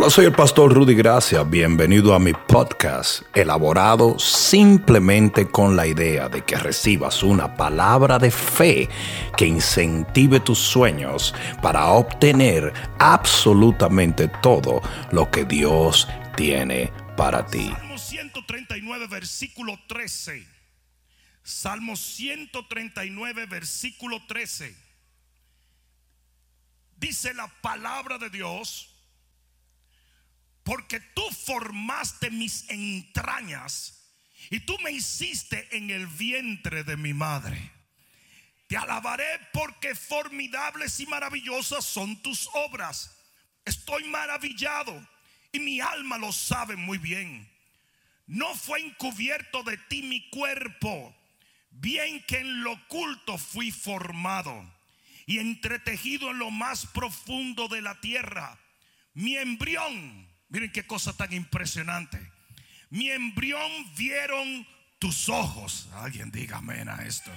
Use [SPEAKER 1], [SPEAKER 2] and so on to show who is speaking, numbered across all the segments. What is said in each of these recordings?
[SPEAKER 1] Hola, soy el pastor Rudy Gracia. Bienvenido a mi podcast, elaborado simplemente con la idea de que recibas una palabra de fe que incentive tus sueños para obtener absolutamente todo lo que Dios tiene para ti.
[SPEAKER 2] Salmo 139, versículo 13. Salmo 139, versículo 13. Dice la palabra de Dios porque tú formaste mis entrañas y tú me hiciste en el vientre de mi madre. Te alabaré porque formidables y maravillosas son tus obras. Estoy maravillado y mi alma lo sabe muy bien. No fue encubierto de ti mi cuerpo, bien que en lo oculto fui formado y entretejido en lo más profundo de la tierra. Mi embrión Miren qué cosa tan impresionante. Mi embrión vieron tus ojos. Alguien diga amén a esto.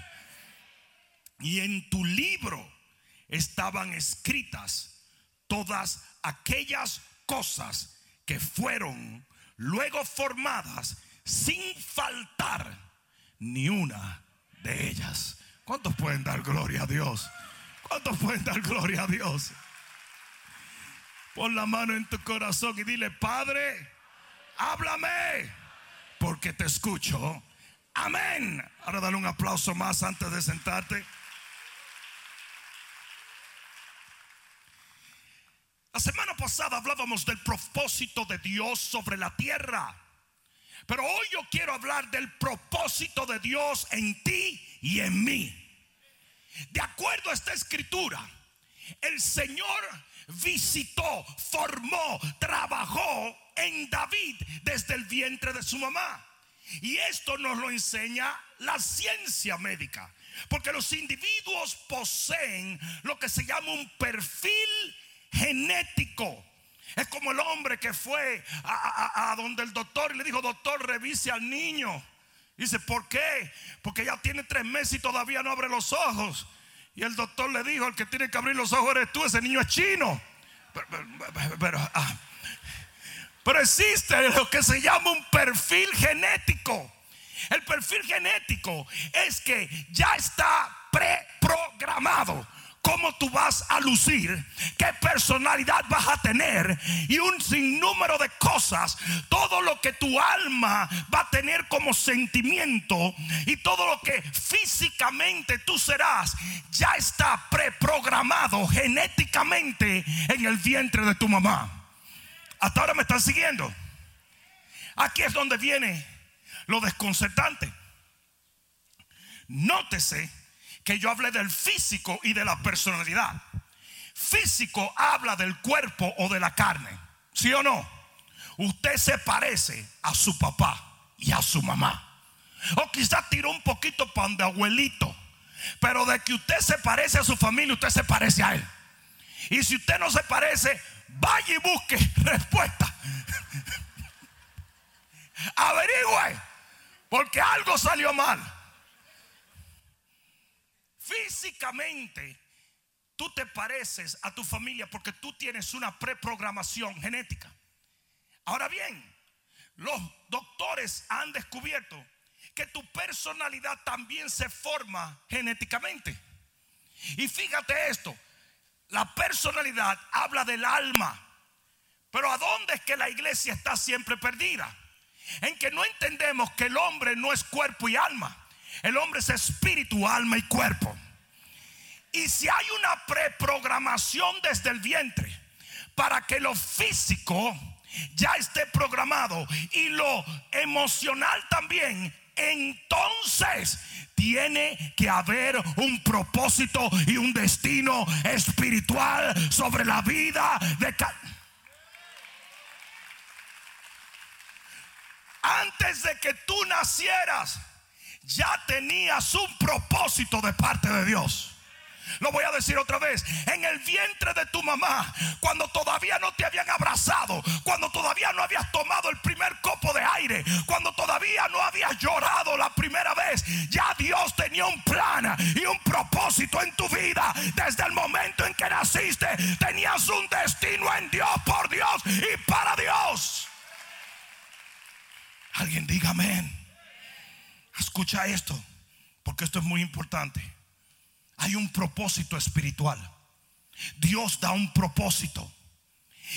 [SPEAKER 2] Y en tu libro estaban escritas todas aquellas cosas que fueron luego formadas sin faltar ni una de ellas. ¿Cuántos pueden dar gloria a Dios? ¿Cuántos pueden dar gloria a Dios? Pon la mano en tu corazón y dile, Padre, háblame, porque te escucho. Amén. Ahora dale un aplauso más antes de sentarte. La semana pasada hablábamos del propósito de Dios sobre la tierra. Pero hoy yo quiero hablar del propósito de Dios en ti y en mí. De acuerdo a esta escritura, el Señor visitó, formó, trabajó en David desde el vientre de su mamá. Y esto nos lo enseña la ciencia médica. Porque los individuos poseen lo que se llama un perfil genético. Es como el hombre que fue a, donde el doctor y le dijo, doctor, revise al niño. Dice, ¿por qué? Porque ya tiene tres meses y todavía no abre los ojos. Y el doctor le dijo, el que tiene que abrir los ojos eres tú, ese niño es chino. Pero, ah, pero, existe lo que se llama un perfil genético. El perfil genético es que ya está preprogramado cómo tú vas a lucir, qué personalidad vas a tener y un sinnúmero de cosas. Todo lo que tu alma va a tener como sentimiento y todo lo que físicamente tú serás ya está preprogramado genéticamente en el vientre de tu mamá. Hasta ahora me están siguiendo. Aquí es donde viene lo desconcertante. Nótese que yo hablé del físico y de la personalidad. Físico habla del cuerpo o de la carne. ¿Sí o no? Usted se parece a su papá y a su mamá. O quizás tiró un poquito pan de abuelito. Pero de que usted se parece a su familia, usted se parece a él. Y si usted no se parece, vaya y busque respuesta. Averigüe. Porque algo salió mal. Físicamente, tú te pareces a tu familia porque tú tienes una preprogramación genética. Ahora bien, los doctores han descubierto que tu personalidad también se forma genéticamente. Y fíjate esto, la personalidad habla del alma. Pero ¿a dónde es que la iglesia está siempre perdida? En que no entendemos que el hombre no es cuerpo y alma. El hombre es espíritu, alma y cuerpo. Y si hay una preprogramación desde el vientre para que lo físico ya esté programado y lo emocional también, entonces tiene que haber un propósito y un destino espiritual sobre la vida de cada... Antes de que tú nacieras, ya tenías un propósito de parte de Dios. Lo voy a decir otra vez. En el vientre de tu mamá, cuando todavía no te habían abrazado, cuando todavía no habías tomado el primer copo de aire, cuando todavía no habías llorado la primera vez, ya Dios tenía un plan y un propósito en tu vida. Desde el momento en que naciste, tenías un destino en Dios, por Dios y para Dios. Alguien diga amén. Escucha esto, porque esto es muy importante. Hay un propósito espiritual. Dios da un propósito.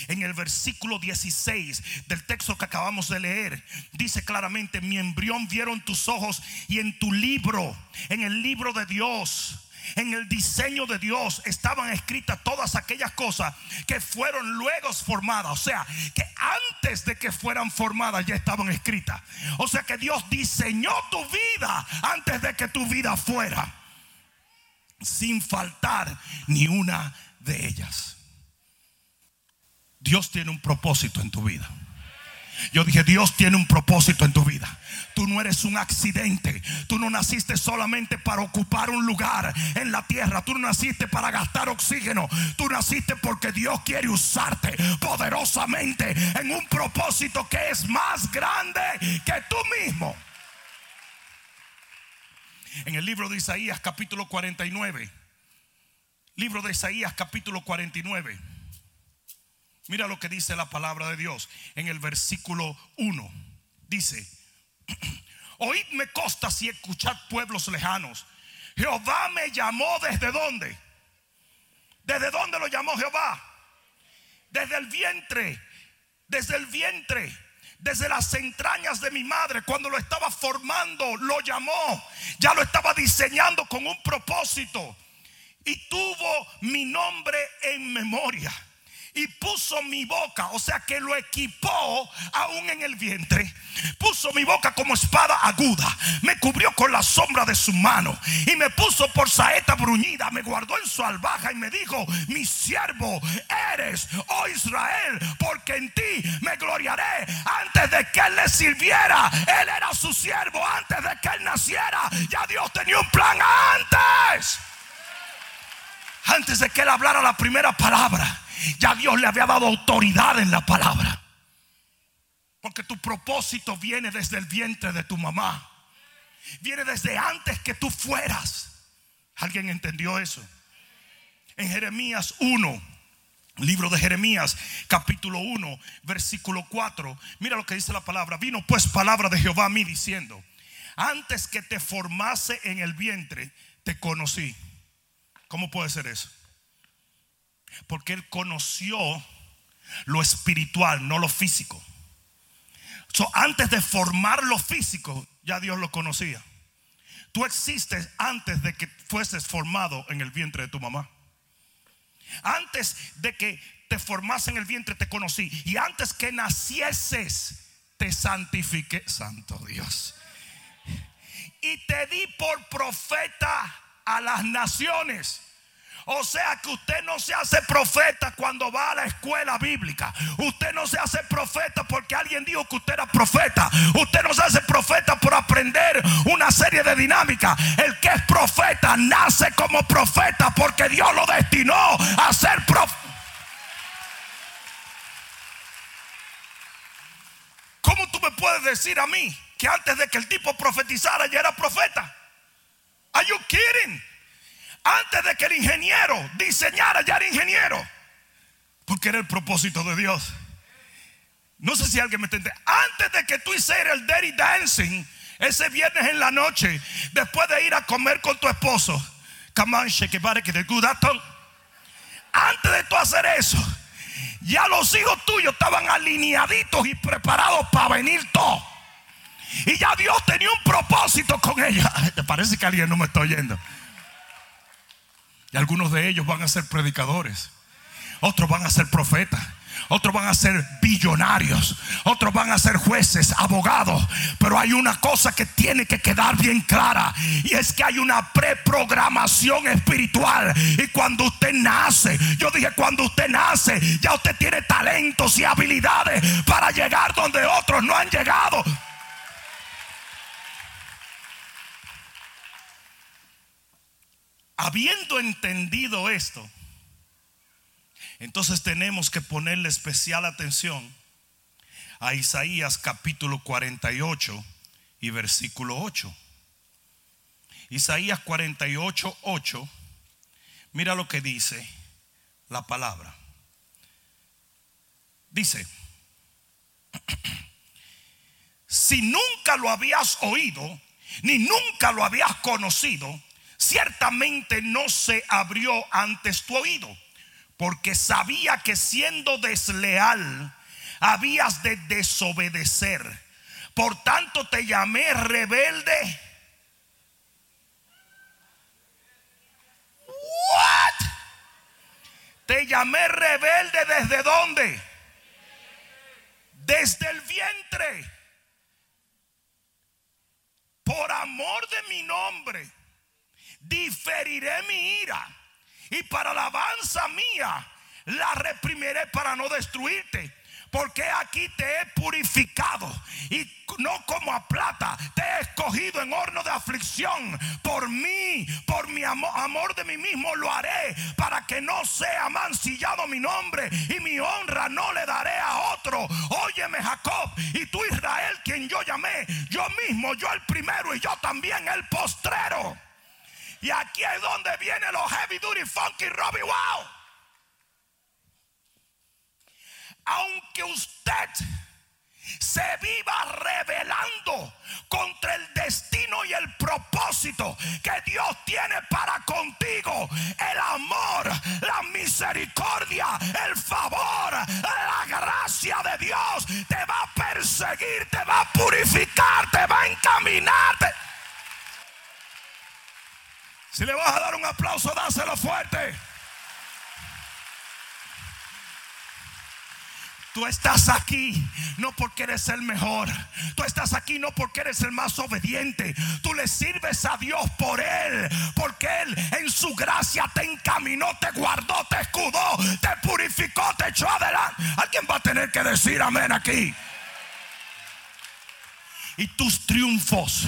[SPEAKER 2] En el versículo 16 del texto que acabamos de leer, dice claramente, mi embrión vieron tus ojos y en tu libro, en el libro de Dios, en el diseño de Dios estaban escritas todas aquellas cosas que fueron luego formadas. O sea, que antes de que fueran formadas ya estaban escritas. O sea que Dios diseñó tu vida antes de que tu vida fuera. Sin faltar ni una de ellas. Dios tiene un propósito en tu vida. Yo dije, Dios tiene un propósito en tu vida. Tú no eres un accidente. Tú no naciste solamente para ocupar un lugar en la tierra. Tú no naciste para gastar oxígeno. Tú naciste porque Dios quiere usarte poderosamente en un propósito que es más grande que tú mismo. En el libro de Isaías capítulo 49. Libro de Isaías capítulo 49. Mira lo que dice la palabra de Dios en el versículo 1. Dice, oídme costas y escuchad pueblos lejanos. Jehová me llamó desde dónde? ¿Desde dónde lo llamó Jehová? Desde el vientre, desde el vientre, desde las entrañas de mi madre, cuando lo estaba formando, lo llamó, ya lo estaba diseñando con un propósito y tuvo mi nombre en memoria y puso mi boca, o sea que lo equipó aún en el vientre. Puso mi boca como espada aguda, me cubrió con la sombra de su mano y me puso por saeta bruñida, me guardó en su albaja y me dijo, mi siervo eres, oh Israel, porque en ti me gloriaré. Antes de que él le sirviera, él era su siervo, antes de que él naciera, ya Dios tenía un plan antes. Antes de que él hablara la primera palabra. Ya Dios le había dado autoridad en la palabra. Porque tu propósito viene desde el vientre de tu mamá. Viene desde antes que tú fueras. ¿Alguien entendió eso? En Jeremías 1, libro de Jeremías, capítulo 1, versículo 4. Mira lo que dice la palabra. Vino pues palabra de Jehová a mí diciendo, antes que te formase en el vientre, te conocí. ¿Cómo puede ser eso? Porque él conoció lo espiritual, no lo físico. antes de formar lo físico, ya Dios lo conocía. Tú existes antes de que fueses formado en el vientre de tu mamá. Antes de que te formase en el vientre, te conocí. Y antes que nacieses, te santifiqué, Santo Dios. Y te di por profeta a las naciones. O sea que usted no se hace profeta cuando va a la escuela bíblica. Usted no se hace profeta porque alguien dijo que usted era profeta. Usted no se hace profeta por aprender una serie de dinámicas. El que es profeta nace como profeta porque Dios lo destinó a ser profeta. ¿Cómo tú me puedes decir a mí que antes de que el tipo profetizara ya era profeta? Are you kidding? Antes de que el ingeniero diseñara, ya era ingeniero. Porque era el propósito de Dios. No sé si alguien me entiende. Antes de que tú hicieras el dirty dancing ese viernes en la noche, después de ir a comer con tu esposo, on, shake it, que te Antes de tú hacer eso, ya los hijos tuyos estaban alineaditos y preparados para venir todos. Y ya Dios tenía un propósito con ella. ¿Te parece que alguien no me está oyendo? Algunos de ellos van a ser predicadores. Otros van a ser profetas. Otros van a ser billonarios. Otros van a ser jueces, abogados. Pero hay una cosa que tiene que quedar bien clara. Y es que hay una preprogramación espiritual. Y cuando usted nace, yo dije cuando usted nace, ya usted tiene talentos y habilidades para llegar donde otros no han llegado. Habiendo entendido esto, entonces tenemos que ponerle especial atención a Isaías capítulo 48 y versículo 8. Isaías 48, 8. Mira lo que dice la palabra. Dice, si nunca lo habías oído, ni nunca lo habías conocido, ciertamente no se abrió antes tu oído, porque sabía que siendo desleal habías de desobedecer. Por tanto te llamé rebelde. What? Te llamé rebelde desde dónde? Desde el vientre. Por amor de mi nombre, diferiré mi ira. Y para alabanza mía, la reprimiré para no destruirte porque aquí te he purificado y no como a plata, te he escogido en horno de aflicción. Por mí, por mi amor, amor de mí mismo lo haré para que no sea mancillado mi nombre y mi honra no le daré a otro. Óyeme Jacob y tú Israel quien yo llamé, yo mismo, yo el primero y yo también el postrero. Y aquí es donde viene los heavy duty funky Robbie Wow. aunque usted se viva revelando contra el destino y el propósito que Dios tiene para contigo, el amor, la misericordia, el favor, la gracia de Dios te va a perseguir, te va a purificar, te va a encaminarte. Si le vas a dar un aplauso, dáselo fuerte. Tú estás aquí no porque eres el mejor. Tú estás aquí no porque eres el más obediente. Tú le sirves a Dios por Él. Porque Él en su gracia te encaminó, te guardó, te escudó, te purificó, te echó adelante. Alguien va a tener que decir amén aquí. Y tus triunfos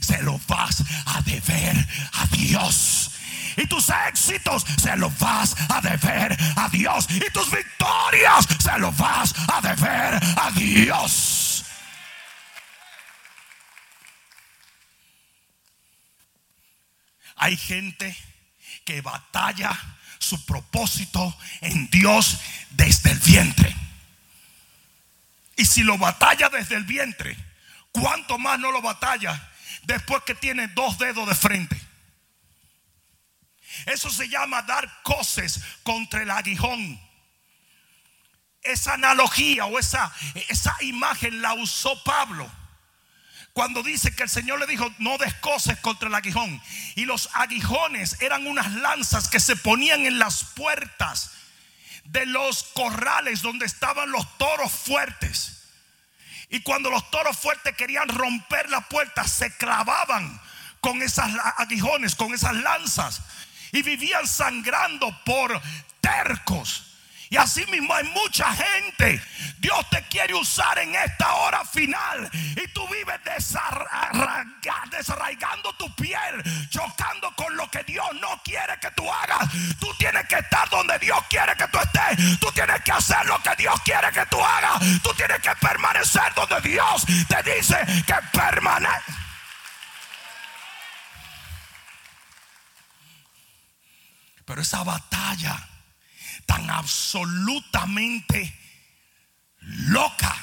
[SPEAKER 2] se los vas a deber a Dios y tus éxitos se los vas a deber a Dios. Y tus victorias se los vas a deber a Dios. Hay gente que batalla su propósito en Dios desde el vientre. Y si lo batalla desde el vientre, ¿cuánto más no lo batalla después que tiene dos dedos de frente? Eso se llama dar coces contra el aguijón. Esa analogía o esa, esa imagen la usó Pablo cuando dice que el Señor le dijo, no descoces contra el aguijón. Y los aguijones eran unas lanzas que se ponían en las puertas de los corrales donde estaban los toros fuertes. Y cuando los toros fuertes querían romper la puerta, se clavaban con esas aguijones, con esas lanzas y vivían sangrando por tercos. Y así mismo hay mucha gente. Dios te quiere usar en esta hora final. Y tú vives desarraigando tu piel, chocando con lo que Dios no quiere que tú hagas. Tú tienes que estar donde Dios quiere que tú estés. Tú tienes que hacer lo que Dios quiere que tú hagas. Tú tienes que permanecer donde Dios te dice que permanece. Pero esa batalla tan absolutamente loca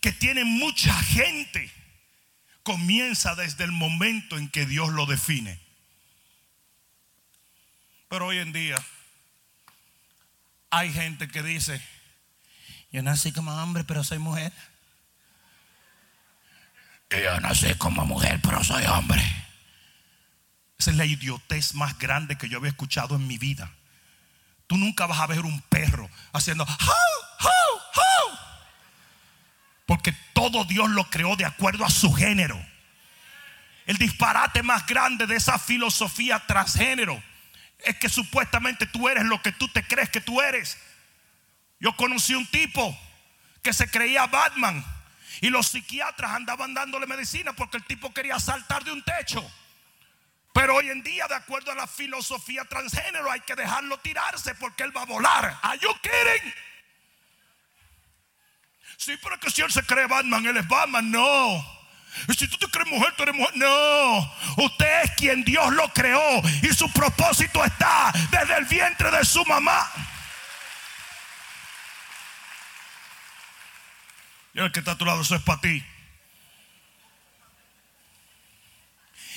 [SPEAKER 2] que tiene mucha gente comienza desde el momento en que Dios lo define. Pero hoy en día hay gente que dice, yo nací como hombre, pero soy mujer. Yo nací como mujer, pero soy hombre. Esa es la idiotez más grande que yo había escuchado en mi vida. Tú nunca vas a ver un perro haciendo Porque todo Dios lo creó de acuerdo a su género. El disparate más grande de esa filosofía transgénero es que supuestamente tú eres lo que tú te crees que tú eres. Yo conocí un tipo que se creía Batman y los psiquiatras andaban dándole medicina porque el tipo quería saltar de un techo. Pero hoy en día, de acuerdo a la filosofía transgénero, hay que dejarlo tirarse porque él va a volar. ¿Are you kidding? Sí, pero que si él se cree Batman, él es Batman. No. Y si tú te crees mujer, tú eres mujer. No. Usted es quien Dios lo creó. Y su propósito está desde el vientre de su mamá. Y el que está a tu lado, eso es para ti.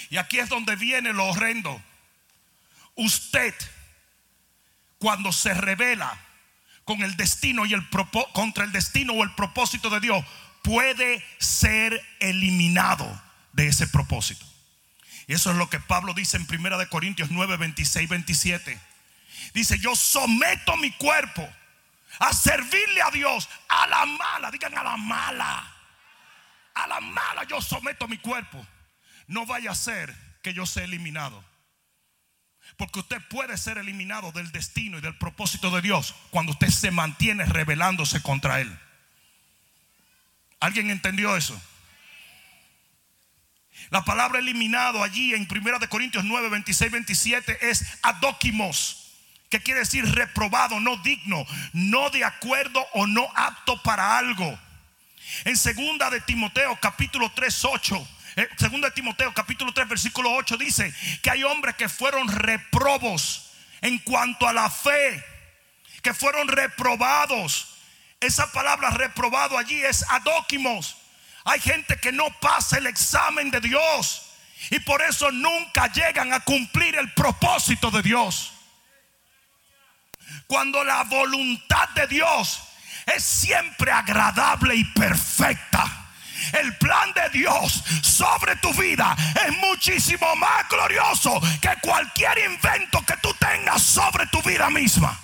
[SPEAKER 2] Y aquí es donde viene lo horrendo. Usted, cuando se revela con el destino y el contra el destino o el propósito de Dios, puede ser eliminado de ese propósito. Y eso es lo que Pablo dice en 1 Corintios 9, 26, 27. Dice, yo someto mi cuerpo a servirle a Dios a la mala, digan a la mala. A la mala yo someto mi cuerpo. No vaya a ser que yo sea eliminado. Porque usted puede ser eliminado del destino y del propósito de Dios cuando usted se mantiene rebelándose contra Él. ¿Alguien entendió eso? La palabra eliminado allí en 1 Corintios 9, 26, 27 es adóquimos, que quiere decir reprobado, no digno, no de acuerdo o no apto para algo. En segunda de Timoteo capítulo 3, 8 eh, Segunda de Timoteo capítulo 3 versículo 8 dice que hay hombres que fueron reprobos en cuanto a la fe, que fueron reprobados. Esa palabra reprobado allí es adóquimos. Hay gente que no pasa el examen de Dios y por eso nunca llegan a cumplir el propósito de Dios. Cuando la voluntad de Dios es siempre agradable y perfecta. El plan de Dios sobre tu vida es muchísimo más glorioso que cualquier invento que tú tengas sobre tu vida misma.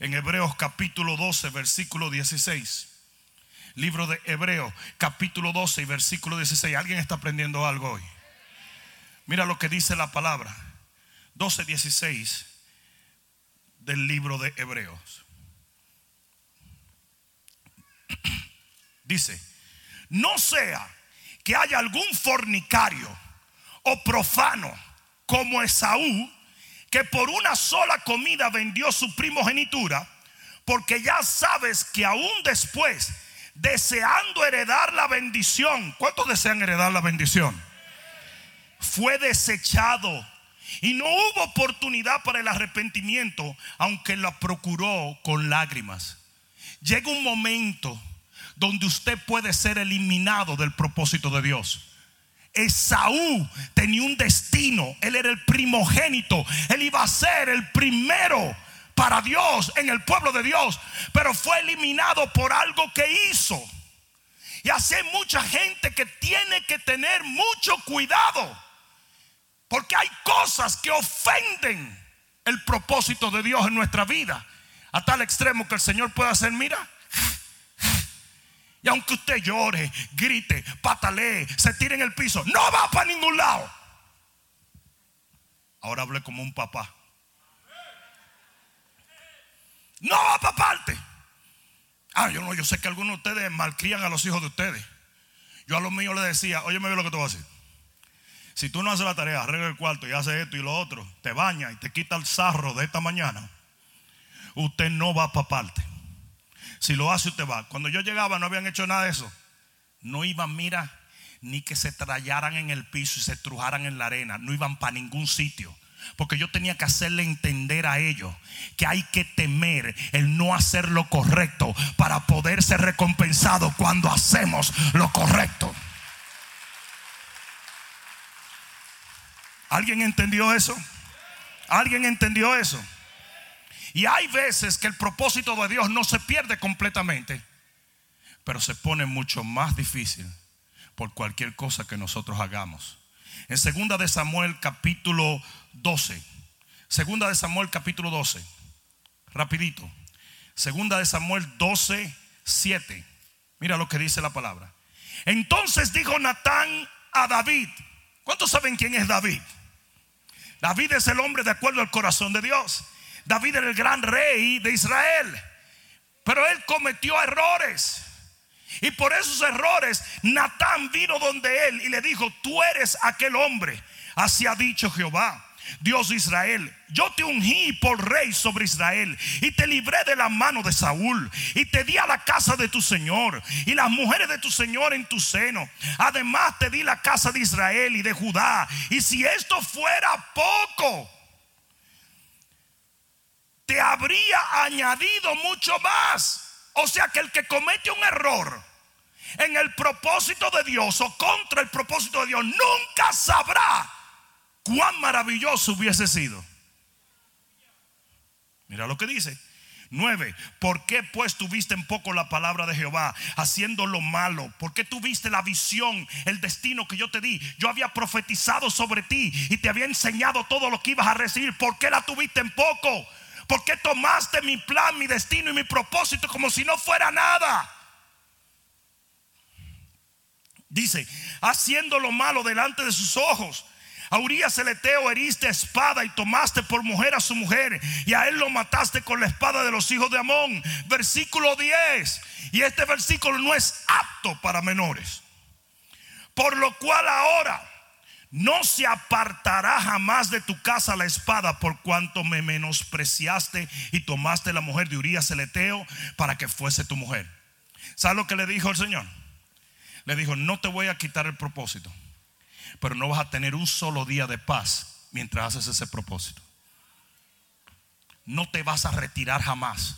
[SPEAKER 2] En Hebreos capítulo 12, versículo 16. Libro de Hebreos capítulo 12 y versículo 16. ¿Alguien está aprendiendo algo hoy? Mira lo que dice la palabra. 12, 16 del libro de Hebreos. Dice, no sea que haya algún fornicario o profano como Esaú, que por una sola comida vendió su primogenitura, porque ya sabes que aún después, deseando heredar la bendición, ¿cuántos desean heredar la bendición? Fue desechado y no hubo oportunidad para el arrepentimiento, aunque la procuró con lágrimas. Llega un momento donde usted puede ser eliminado del propósito de Dios. Esaú tenía un destino, él era el primogénito, él iba a ser el primero para Dios en el pueblo de Dios, pero fue eliminado por algo que hizo. Y así hay mucha gente que tiene que tener mucho cuidado, porque hay cosas que ofenden el propósito de Dios en nuestra vida, a tal extremo que el Señor puede hacer, mira, y aunque usted llore, grite, patalee, se tire en el piso, no va para ningún lado. Ahora hablé como un papá. No va para parte. Ah, yo no, yo sé que algunos de ustedes malcrían a los hijos de ustedes. Yo a los míos les decía, oye, me ve lo que te voy a decir. Si tú no haces la tarea, arregla el cuarto y haces esto y lo otro, te baña y te quita el sarro de esta mañana, usted no va para parte. Si lo hace, usted va. Cuando yo llegaba, no habían hecho nada de eso. No iban, mira, ni que se trayaran en el piso y se estrujaran en la arena. No iban para ningún sitio. Porque yo tenía que hacerle entender a ellos que hay que temer el no hacer lo correcto para poder ser recompensado cuando hacemos lo correcto. ¿Alguien entendió eso? ¿Alguien entendió eso? Y hay veces que el propósito de Dios no se pierde completamente, pero se pone mucho más difícil por cualquier cosa que nosotros hagamos. En segunda de Samuel capítulo 12. Segunda de Samuel capítulo 12. Rapidito. Segunda de Samuel 12, 7. Mira lo que dice la palabra. Entonces dijo Natán a David. ¿Cuántos saben quién es David? David es el hombre de acuerdo al corazón de Dios. David era el gran rey de Israel. Pero él cometió errores. Y por esos errores, Natán vino donde él y le dijo, tú eres aquel hombre. Así ha dicho Jehová. Dios de Israel, yo te ungí por rey sobre Israel y te libré de la mano de Saúl y te di a la casa de tu Señor y las mujeres de tu Señor en tu seno. Además te di la casa de Israel y de Judá. Y si esto fuera poco, te habría añadido mucho más. O sea que el que comete un error en el propósito de Dios o contra el propósito de Dios, nunca sabrá cuán maravilloso hubiese sido. Mira lo que dice. 9. ¿Por qué pues tuviste en poco la palabra de Jehová haciendo lo malo? ¿Por qué tuviste la visión, el destino que yo te di? Yo había profetizado sobre ti y te había enseñado todo lo que ibas a recibir. ¿Por qué la tuviste en poco? ¿Por qué tomaste mi plan, mi destino y mi propósito como si no fuera nada? Dice, haciendo lo malo delante de sus ojos. A Urias el Eteo heriste espada y tomaste por mujer a su mujer y a él lo mataste con la espada de los hijos de Amón. Versículo 10. Y este versículo no es apto para menores. Por lo cual ahora no se apartará jamás de tu casa la espada por cuanto me menospreciaste y tomaste la mujer de Urias el Eteo para que fuese tu mujer. ¿Sabes lo que le dijo el Señor? Le dijo, no te voy a quitar el propósito pero no vas a tener un solo día de paz mientras haces ese propósito. No te vas a retirar jamás.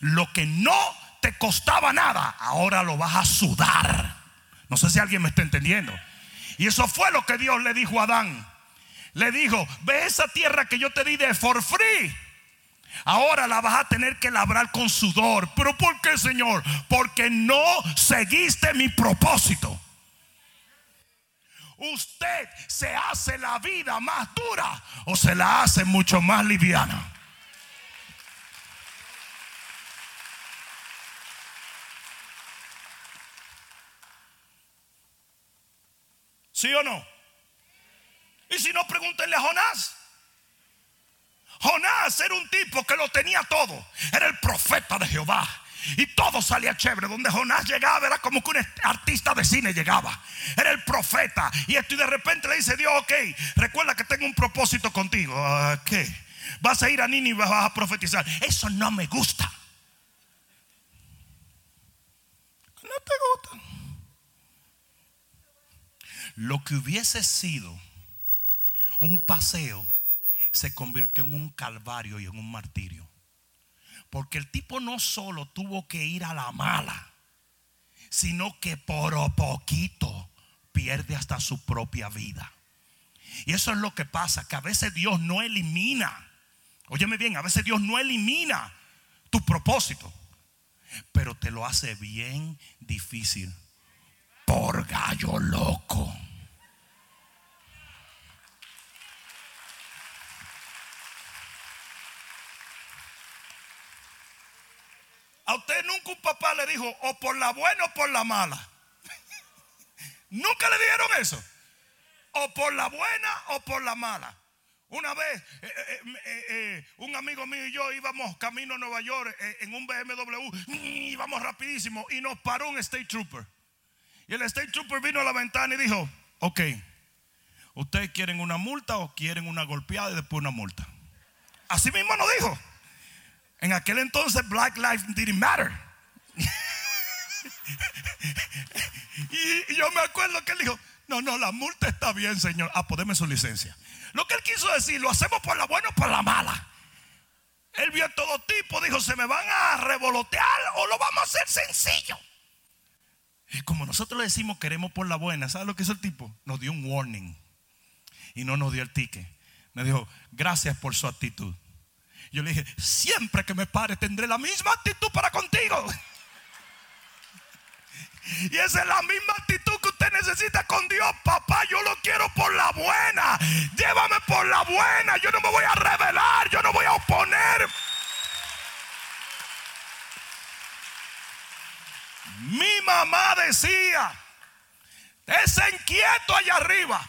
[SPEAKER 2] Lo que no te costaba nada, ahora lo vas a sudar. No sé si alguien me está entendiendo. Y eso fue lo que Dios le dijo a Adán. Le dijo, ve esa tierra que yo te di de for free. Ahora la vas a tener que labrar con sudor. ¿Pero por qué, Señor? Porque no seguiste mi propósito usted se hace la vida más dura o se la hace mucho más liviana. ¿Sí o no? Y si no, pregúntenle a Jonás. Jonás era un tipo que lo tenía todo. Era el profeta de Jehová y todo salía chévere. Donde Jonás llegaba era como que un artista de cine llegaba. Era el profeta. Y esto y de repente le dice Dios, ok, recuerda que tengo un propósito contigo. ¿Qué? Vas a ir a Nini y vas a profetizar. Eso no me gusta. No te gusta. Lo que hubiese sido un paseo se convirtió en un calvario y en un martirio. Porque el tipo no solo tuvo que ir a la mala, sino que por poquito pierde hasta su propia vida. Y eso es lo que pasa, que a veces Dios no elimina, óyeme bien, a veces Dios no elimina tu propósito, pero te lo hace bien difícil por gallo loco. A usted nunca un papá dijo o por la buena o por la mala. nunca le dijeron eso. O por la buena o por la mala. Una vez eh, eh, eh, un amigo mío y yo íbamos camino a Nueva York en un BMW, íbamos rapidísimo y nos paró un state trooper. Y el state trooper vino a la ventana y dijo, ok, ¿ustedes quieren una multa o quieren una golpeada y después una multa? Así mismo nos dijo. En aquel entonces Black Lives didn't matter. y, yo me acuerdo que él dijo, no, no, la multa está bien, señor. Ah, pues su licencia. Lo que él quiso decir, lo hacemos por la buena o por la mala. Él vio todo tipo, dijo, se me van a revolotear o lo vamos a hacer sencillo. Y como nosotros le decimos queremos por la buena, ¿sabes lo que hizo el tipo? Nos dio un warning y no nos dio el ticket. Me dijo, gracias por su actitud. Yo le dije, siempre que me pare tendré la misma actitud para contigo. Y esa es la misma actitud que usted necesita con Dios. Papá, yo lo quiero por la buena. Llévame por la buena. Yo no me voy a revelar. Yo no voy a oponer. Mi mamá decía, es inquieto allá arriba.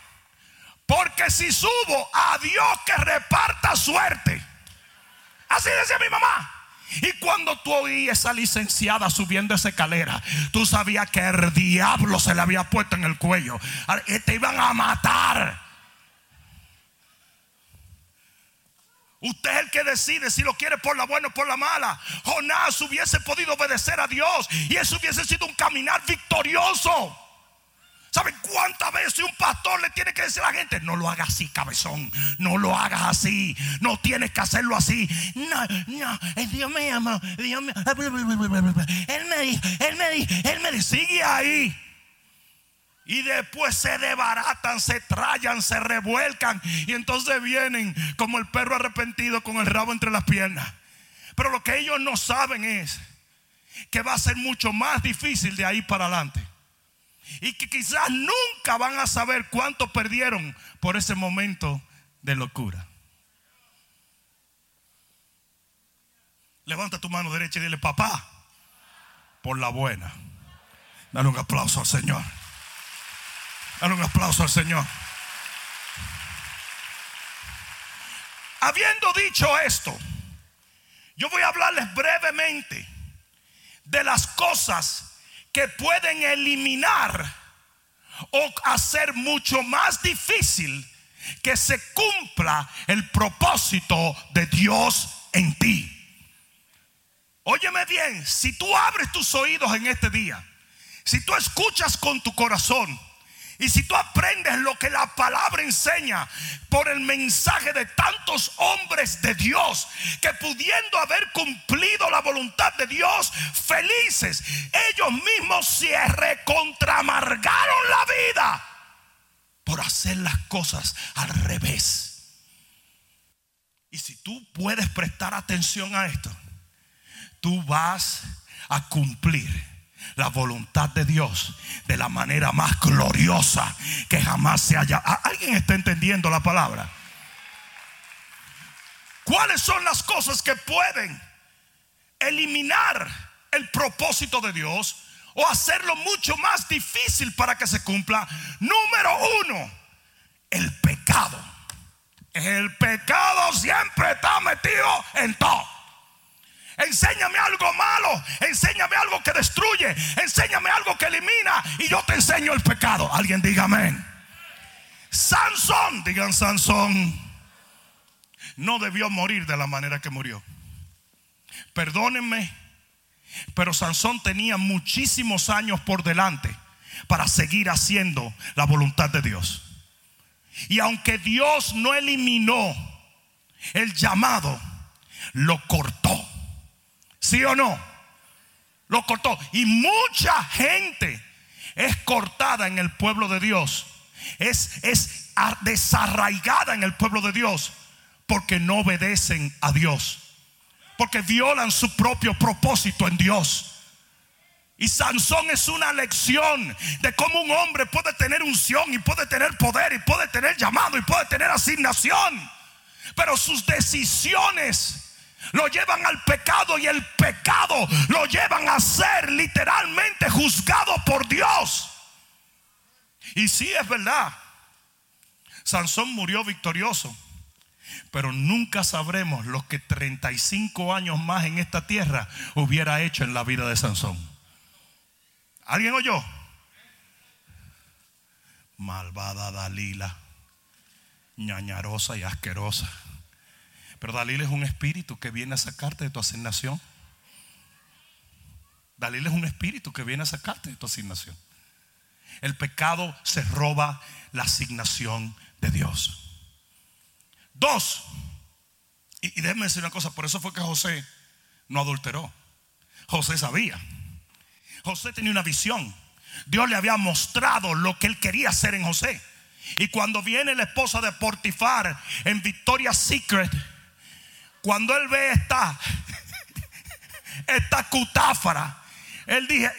[SPEAKER 2] Porque si subo a Dios que reparta suerte. Así decía mi mamá. Y cuando tú oías esa licenciada subiendo esa escalera, tú sabías que el diablo se le había puesto en el cuello. Y te iban a matar. Usted es el que decide si lo quiere por la buena o por la mala. Jonás hubiese podido obedecer a Dios y eso hubiese sido un caminar victorioso. ¿Saben cuántas veces un pastor le tiene que decir a la gente? No lo hagas así, cabezón. No lo hagas así. No tienes que hacerlo así. No, no. Dios me llama. Dios me. Él me dijo, él me dijo, él me dijo. Sigue ahí. Y después se debaratan, se trayan, se revuelcan. Y entonces vienen como el perro arrepentido con el rabo entre las piernas. Pero lo que ellos no saben es que va a ser mucho más difícil de ahí para adelante. Y que quizás nunca van a saber cuánto perdieron por ese momento de locura. Levanta tu mano derecha y dile, papá, por la buena. Dale un aplauso al Señor. Dale un aplauso al Señor. Habiendo dicho esto, yo voy a hablarles brevemente de las cosas que pueden eliminar o hacer mucho más difícil que se cumpla el propósito de Dios en ti. Óyeme bien, si tú abres tus oídos en este día, si tú escuchas con tu corazón, y si tú aprendes lo que la palabra enseña por el mensaje de tantos hombres de Dios que pudiendo haber cumplido la voluntad de Dios, felices, ellos mismos se recontramargaron la vida por hacer las cosas al revés. Y si tú puedes prestar atención a esto, tú vas a cumplir la voluntad de Dios de la manera más gloriosa que jamás se haya. ¿Alguien está entendiendo la palabra? ¿Cuáles son las cosas que pueden eliminar el propósito de Dios o hacerlo mucho más difícil para que se cumpla? Número uno, el pecado. El pecado siempre está metido en todo. Enséñame algo malo, enséñame algo que destruye, enséñame algo que elimina y yo te enseño el pecado. Alguien diga amén. Sansón, digan Sansón, no debió morir de la manera que murió. Perdónenme, pero Sansón tenía muchísimos años por delante para seguir haciendo la voluntad de Dios. Y aunque Dios no eliminó el llamado, lo cortó. ¿Sí o no? Lo cortó. Y mucha gente es cortada en el pueblo de Dios. Es, es desarraigada en el pueblo de Dios porque no obedecen a Dios. Porque violan su propio propósito en Dios. Y Sansón es una lección de cómo un hombre puede tener unción y puede tener poder y puede tener llamado y puede tener asignación. Pero sus decisiones lo llevan al pecado y el pecado lo llevan a ser literalmente juzgado por Dios. Y sí es verdad, Sansón murió victorioso, pero nunca sabremos lo que 35 años más en esta tierra hubiera hecho en la vida de Sansón. ¿Alguien oyó? Malvada Dalila, ñañarosa y asquerosa. Pero Dalil es un espíritu que viene a sacarte de tu asignación. Dalil es un espíritu que viene a sacarte de tu asignación. El pecado se roba la asignación de Dios. Dos, y, y déjenme decir una cosa, por eso fue que José no adulteró. José sabía. José tenía una visión. Dios le había mostrado lo que él quería hacer en José. Y cuando viene la esposa de Portifar en Victoria's Secret, cuando él ve esta, esta cutáfara, él dije,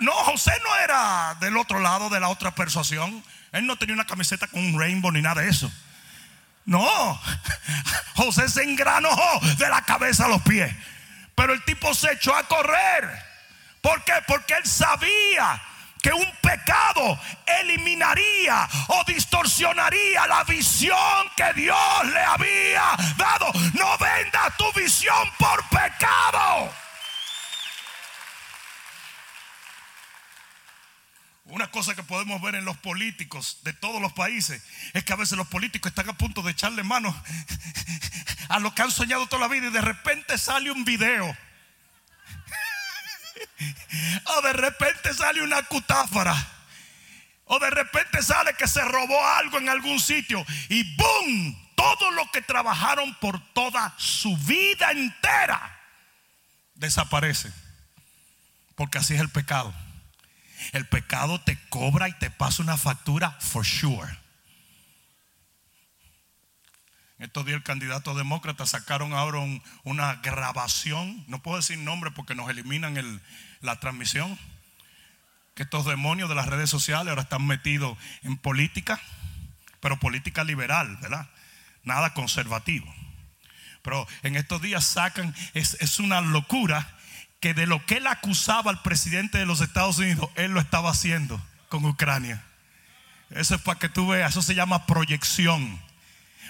[SPEAKER 2] no, José no era del otro lado de la otra persuasión. Él no tenía una camiseta con un rainbow ni nada de eso. No, José se engranojó de la cabeza a los pies. Pero el tipo se echó a correr. ¿Por qué? Porque él sabía que un pecado eliminaría o distorsionaría la visión que Dios le había dado. No venda tu visión por pecado. Una cosa que podemos ver en los políticos de todos los países es que a veces los políticos están a punto de echarle mano a lo que han soñado toda la vida y de repente sale un video o de repente sale una cutáfara. O de repente sale que se robó algo en algún sitio y ¡boom! Todo lo que trabajaron por toda su vida entera desaparece. Porque así es el pecado. El pecado te cobra y te pasa una factura for sure. Estos días el candidato demócrata sacaron ahora una grabación, no puedo decir nombre porque nos eliminan la transmisión, que estos demonios de las redes sociales ahora están metidos en política, pero política liberal, ¿verdad? Nada conservativo. Pero en estos días sacan, es, es una locura que de lo que él acusaba al presidente de los Estados Unidos, él lo estaba haciendo con Ucrania. Eso es para que tú veas, eso se llama proyección.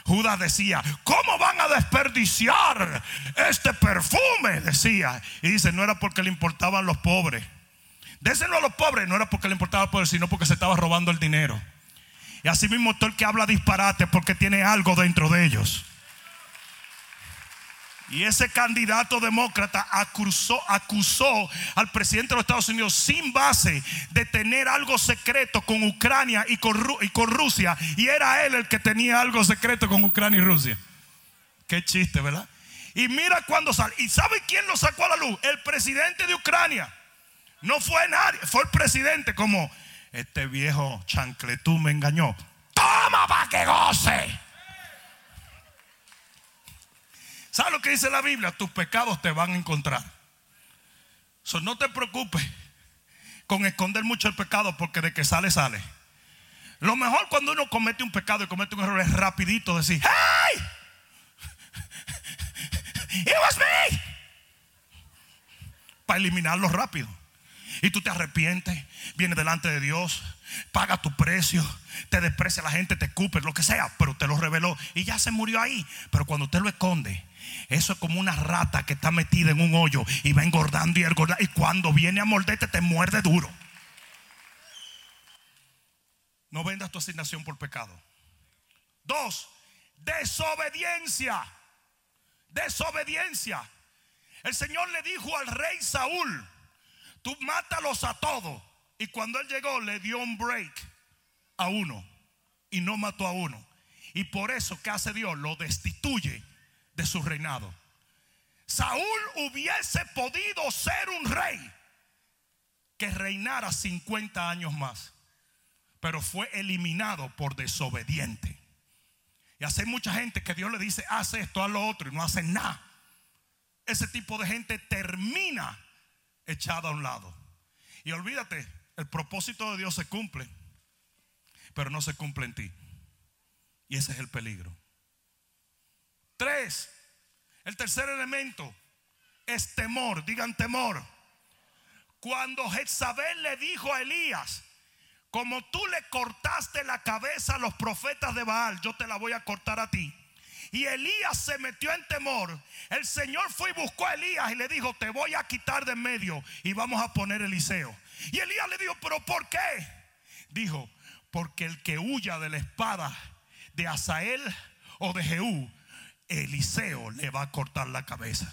[SPEAKER 2] Judas decía, ¿cómo van a desperdiciar este perfume? Decía. Y dice, no era porque le importaban los pobres. Déselo a los pobres, no era porque le importaba los pobres, sino porque se estaba robando el dinero. Y así mismo todo el que habla disparate porque tiene algo dentro de ellos. Y ese candidato demócrata acusó, acusó, al presidente de los Estados Unidos sin base de tener algo secreto con Ucrania y con, y con, Rusia. Y era él el que tenía algo secreto con Ucrania y Rusia. Qué chiste, ¿verdad? Y mira cuando sale. ¿Y sabe quién lo sacó a la luz? El presidente de Ucrania. No fue nadie, fue el presidente como este viejo chancletú me engañó. Toma para que goce. ¿Sabes lo que dice la Biblia? Tus pecados te van a encontrar. no te preocupes con esconder mucho el pecado porque de que sale, sale. Lo mejor cuando uno comete un pecado y comete un error es rapidito decir, ¡Hey! It was me. Para eliminarlo rápido. Y tú te arrepientes, vienes delante de Dios, paga tu precio, te desprecia la gente, te escupe, lo que sea, pero te lo reveló y ya se murió ahí. Pero cuando usted lo esconde, eso es como una rata que está metida en un hoyo y va engordando y engordando. Y cuando viene a morderte, te muerde duro. No vendas tu asignación por pecado. Dos, desobediencia. Desobediencia. El Señor le dijo al rey Saúl, tú mátalos a todos. Y cuando él llegó, le dio un break a uno y no mató a uno. Y por eso, ¿qué hace Dios? Lo destituye de su reinado. Saúl hubiese podido ser un rey que reinara 50 años más, pero fue eliminado por desobediente. Y hace mucha gente que Dios le dice, haz esto, haz lo otro, y no hace nada. Ese tipo de gente termina echada a un lado. Y olvídate, el propósito de Dios se cumple, pero no se cumple en ti. Y ese es el peligro. Tres, el tercer elemento es temor, digan temor. Cuando Jezabel le dijo a Elías, como tú le cortaste la cabeza a los profetas de Baal, yo te la voy a cortar a ti. Y Elías se metió en temor. El Señor fue y buscó a Elías y le dijo, te voy a quitar de en medio y vamos a poner Eliseo. Y Elías le dijo, pero ¿por qué? Dijo, porque el que huya de la espada de Asael o de Jehú Eliseo le va a cortar la cabeza.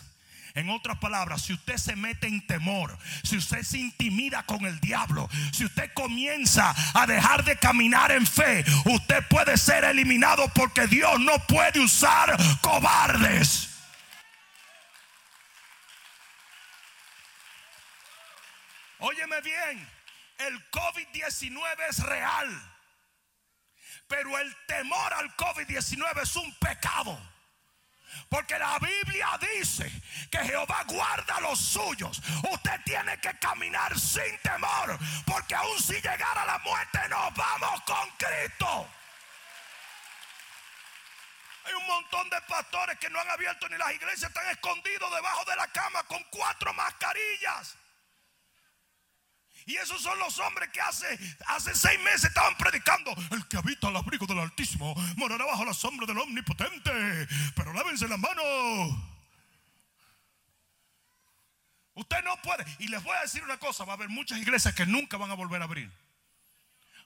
[SPEAKER 2] En otras palabras, si usted se mete en temor, si usted se intimida con el diablo, si usted comienza a dejar de caminar en fe, usted puede ser eliminado porque Dios no puede usar cobardes. Óyeme bien, el COVID-19 es real, pero el temor al COVID-19 es un pecado. Porque la Biblia dice que Jehová guarda los suyos. Usted tiene que caminar sin temor. Porque aun si llegara la muerte, nos vamos con Cristo. Hay un montón de pastores que no han abierto ni las iglesias, están escondidos debajo de la cama con cuatro mascarillas. Y esos son los hombres que hace, hace seis meses estaban predicando. El que habita al abrigo del Altísimo morará bajo la sombra del Omnipotente. Pero lávense las manos. Usted no puede. Y les voy a decir una cosa: va a haber muchas iglesias que nunca van a volver a abrir.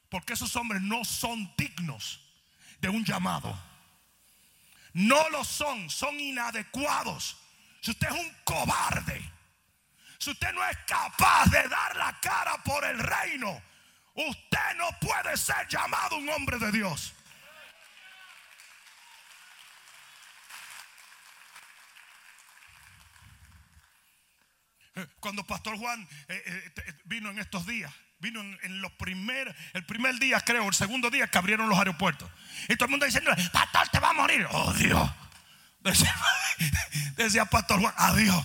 [SPEAKER 2] Porque esos hombres no son dignos de un llamado. No lo son, son inadecuados. Si usted es un cobarde si usted no es capaz de dar la cara por el reino, usted no puede ser llamado un hombre de Dios. Cuando Pastor Juan eh, eh, vino en estos días, vino en, los primer, el primer día, creo, el segundo día que abrieron los aeropuertos. Y todo el mundo diciendo, Pastor, te va a morir. Oh Dios. Decía Pastor Juan, adiós.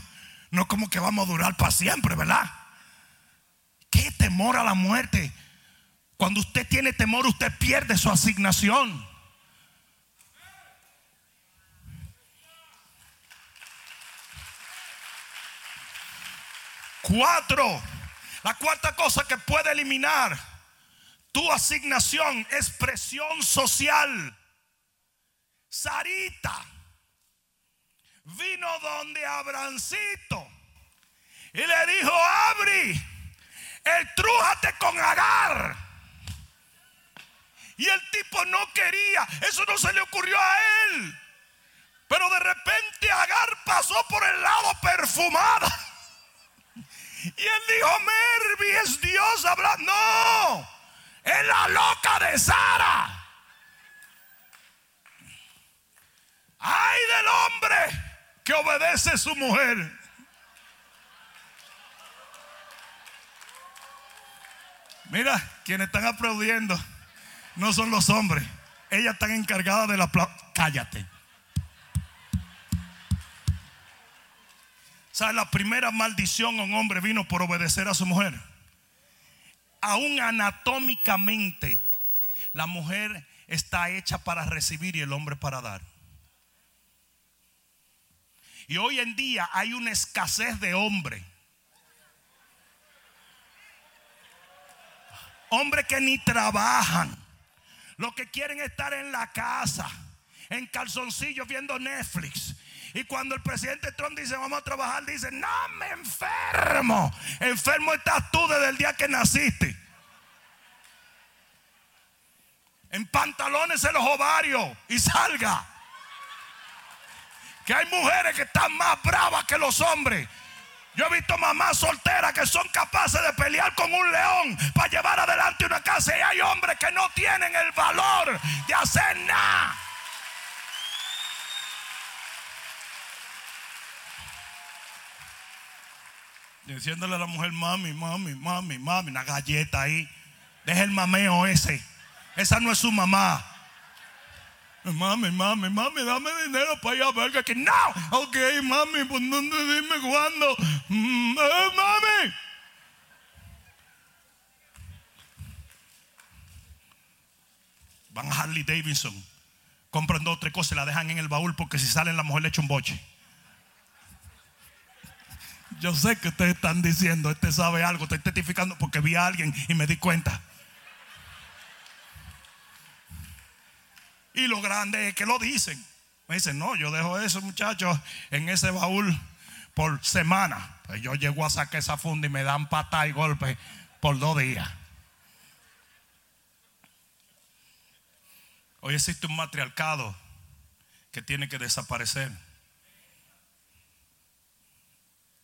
[SPEAKER 2] No como que vamos a durar para siempre, ¿verdad? ¿Qué temor a la muerte? Cuando usted tiene temor, usted pierde su asignación. Cuatro. La cuarta cosa que puede eliminar tu asignación es presión social. Sarita vino donde Abrancito y le dijo, Abri, estrújate con Agar. Y el tipo no quería, eso no se le ocurrió a él. Pero de repente Agar pasó por el lado perfumada. Y él dijo, Mervi es Dios hablando. No, es la loca de Sara. Ay del hombre que obedece a su mujer. Mira, quienes están aplaudiendo no son los hombres. Ellas están encargadas del aplauso. Cállate. ¿Sabes? La primera maldición a un hombre vino por obedecer a su mujer. Aún anatómicamente, la mujer está hecha para recibir y el hombre para dar. Y hoy en día hay una escasez de hombre. Hombres que ni trabajan. Lo que quieren estar en la casa, en calzoncillos viendo Netflix. Y cuando el presidente Trump dice vamos a trabajar, dice, no me enfermo. Enfermo estás tú desde el día que naciste. En pantalones en los ovarios y salga. Que hay mujeres que están más bravas que los hombres. Yo he visto mamás solteras que son capaces de pelear con un león para llevar adelante una casa. Y hay hombres que no tienen el valor de hacer nada. Diciéndole a la mujer, mami, mami, mami, mami, una galleta ahí. Deja el mameo ese. Esa no es su mamá. Mami, mami, mami, dame dinero para ir a ver que no. Ok, mami, pues dónde dime cuándo. Mm, eh, mami. Van a Harley Davidson, compran dos o tres cosas y la dejan en el baúl porque si salen la mujer le echa un boche. Yo sé que ustedes están diciendo, este sabe algo, estoy testificando porque vi a alguien y me di cuenta. Y lo grande es que lo dicen. Me dicen, no, yo dejo eso, muchachos, en ese baúl por semana. Pues yo llego a sacar esa funda y me dan patada y golpe por dos días. Hoy existe un matriarcado que tiene que desaparecer.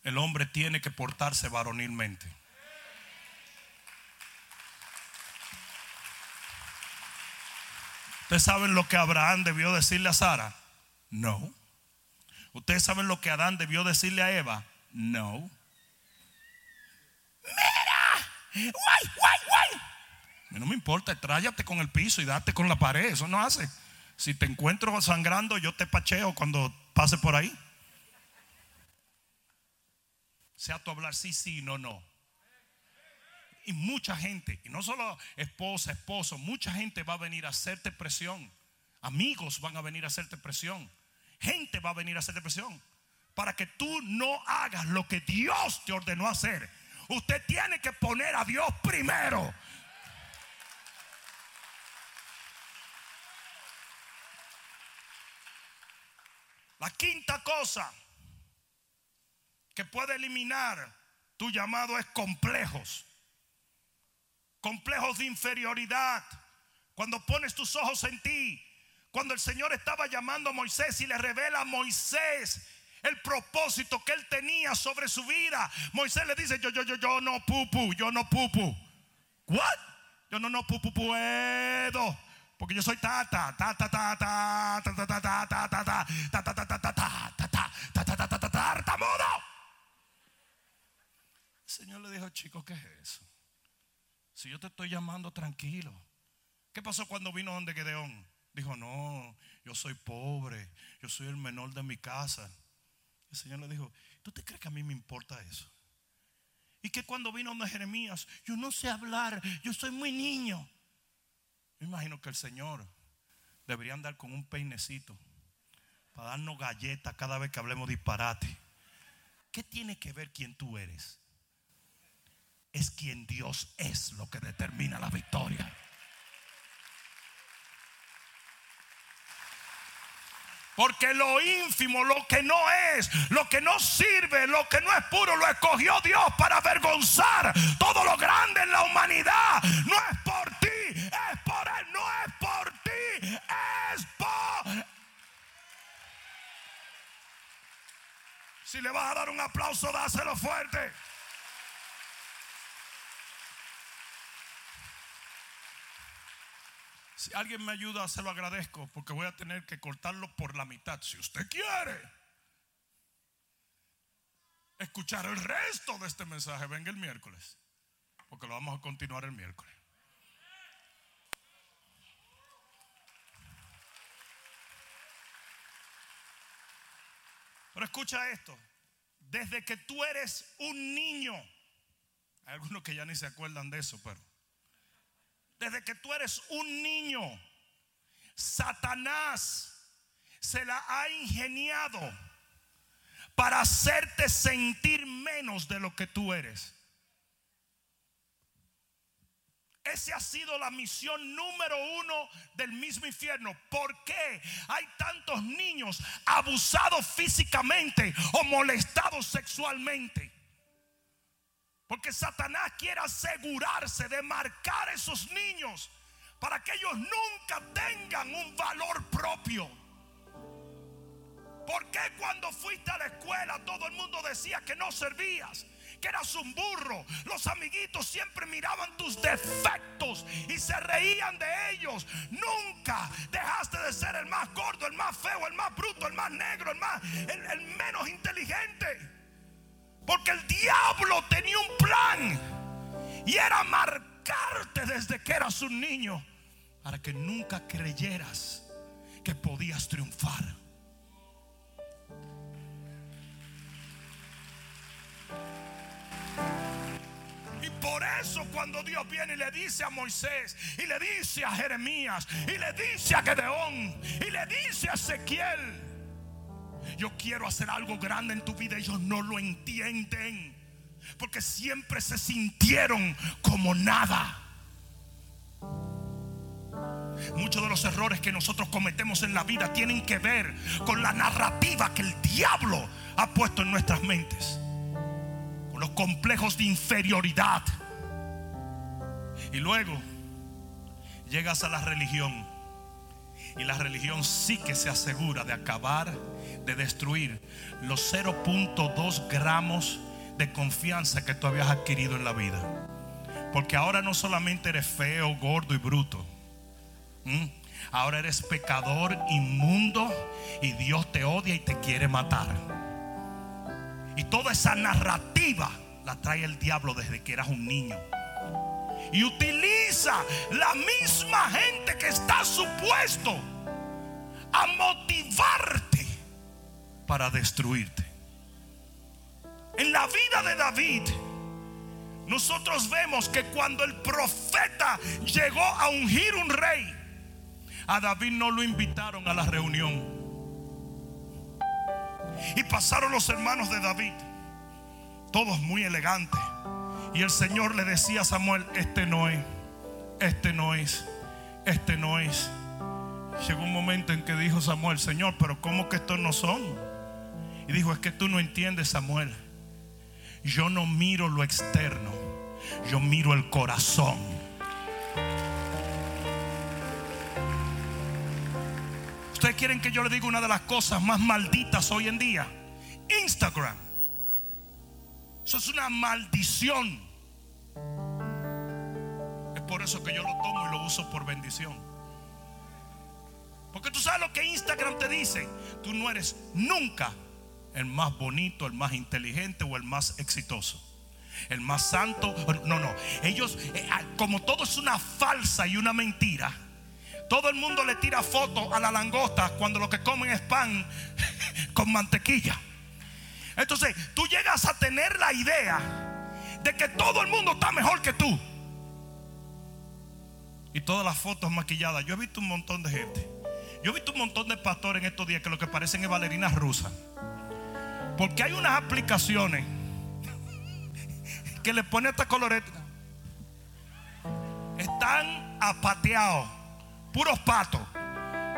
[SPEAKER 2] El hombre tiene que portarse varonilmente. ¿Ustedes saben lo que Abraham debió decirle a Sara? No. ¿Ustedes saben lo que Adán debió decirle a Eva? No. Mira, guay, guay, guay. No me importa, tráyate con el piso y date con la pared. Eso no hace. Si te encuentro sangrando, yo te pacheo cuando pase por ahí. Sea tu hablar sí, sí, no, no. Y mucha gente, y no solo esposa, esposo, mucha gente va a venir a hacerte presión. Amigos van a venir a hacerte presión. Gente va a venir a hacerte presión. Para que tú no hagas lo que Dios te ordenó hacer. Usted tiene que poner a Dios primero. La quinta cosa que puede eliminar tu llamado es complejos complejos de inferioridad, cuando pones tus ojos en ti, cuando el Señor estaba llamando a Moisés y le revela a Moisés el propósito que él tenía sobre su vida, Moisés le dice, yo, yo, yo, yo no pupu, yo no pupu. What? Yo no, no puedo. Porque yo soy tata, tata, tata, tata, tata, tata, tata, tata, tata, tata, tata, tata, tata, tartamudo. El Señor le dijo, chico, ¿qué es eso? Si yo te estoy llamando tranquilo. ¿Qué pasó cuando vino donde Gedeón? Dijo, no, yo soy pobre, yo soy el menor de mi casa. El Señor le dijo, ¿tú te crees que a mí me importa eso? Y que cuando vino donde Jeremías, yo no sé hablar, yo soy muy niño. Me imagino que el Señor debería andar con un peinecito para darnos galletas cada vez que hablemos disparate. ¿Qué tiene que ver quién tú eres? Es quien Dios es lo que determina la victoria. Porque lo ínfimo, lo que no es, lo que no sirve, lo que no es puro, lo escogió Dios para avergonzar todo lo grande en la humanidad. No es por ti, es por Él, no es por ti, es por... Si le vas a dar un aplauso, dáselo fuerte. Si alguien me ayuda, se lo agradezco porque voy a tener que cortarlo por la mitad. Si usted quiere escuchar el resto de este mensaje, venga el miércoles, porque lo vamos a continuar el miércoles. Pero escucha esto, desde que tú eres un niño, hay algunos que ya ni se acuerdan de eso, pero desde que tú eres un niño, Satanás se la ha ingeniado para hacerte sentir menos de lo que tú eres. Esa ha sido la misión número uno del mismo infierno. ¿Por qué hay tantos niños abusados físicamente o molestados sexualmente? Porque Satanás quiere asegurarse de marcar a esos niños para que ellos nunca tengan un valor propio. ¿Por qué cuando fuiste a la escuela todo el mundo decía que no servías? Que eras un burro. Los amiguitos siempre miraban tus defectos y se reían de ellos. Nunca dejaste de ser el más gordo, el más feo, el más bruto, el más negro, el más el, el menos inteligente. Porque el diablo tenía un plan. Y era marcarte desde que eras un niño. Para que nunca creyeras que podías triunfar. Y por eso cuando Dios viene y le dice a Moisés, y le dice a Jeremías, y le dice a Gedeón, y le dice a Ezequiel, yo quiero hacer algo grande en tu vida. Ellos no lo entienden. Porque siempre se sintieron como nada. Muchos de los errores que nosotros cometemos en la vida tienen que ver con la narrativa que el diablo ha puesto en nuestras mentes. Con los complejos de inferioridad. Y luego llegas a la religión. Y la religión sí que se asegura de acabar de destruir los 0.2 gramos de confianza que tú habías adquirido en la vida. Porque ahora no solamente eres feo, gordo y bruto. Ahora eres pecador, inmundo y Dios te odia y te quiere matar. Y toda esa narrativa la trae el diablo desde que eras un niño. Y utiliza la misma gente que está supuesto a motivarte para destruirte. En la vida de David, nosotros vemos que cuando el profeta llegó a ungir un rey, a David no lo invitaron a la reunión. Y pasaron los hermanos de David, todos muy elegantes. Y el Señor le decía a Samuel, este no es, este no es, este no es. Llegó un momento en que dijo Samuel, Señor, pero ¿cómo que estos no son? Y dijo, es que tú no entiendes, Samuel. Yo no miro lo externo, yo miro el corazón. Ustedes quieren que yo le diga una de las cosas más malditas hoy en día. Instagram. Eso es una maldición. Es por eso que yo lo tomo y lo uso por bendición. Porque tú sabes lo que Instagram te dice. Tú no eres nunca el más bonito, el más inteligente o el más exitoso. El más santo. No, no. Ellos, eh, ah, como todo es una falsa y una mentira. Todo el mundo le tira fotos a la langosta cuando lo que comen es pan con mantequilla. Entonces tú llegas a tener la idea de que todo el mundo está mejor que tú. Y todas las fotos maquilladas. Yo he visto un montón de gente. Yo he visto un montón de pastores en estos días que lo que parecen es bailarinas rusas. Porque hay unas aplicaciones que le ponen esta coloreta. Están apateados, puros patos,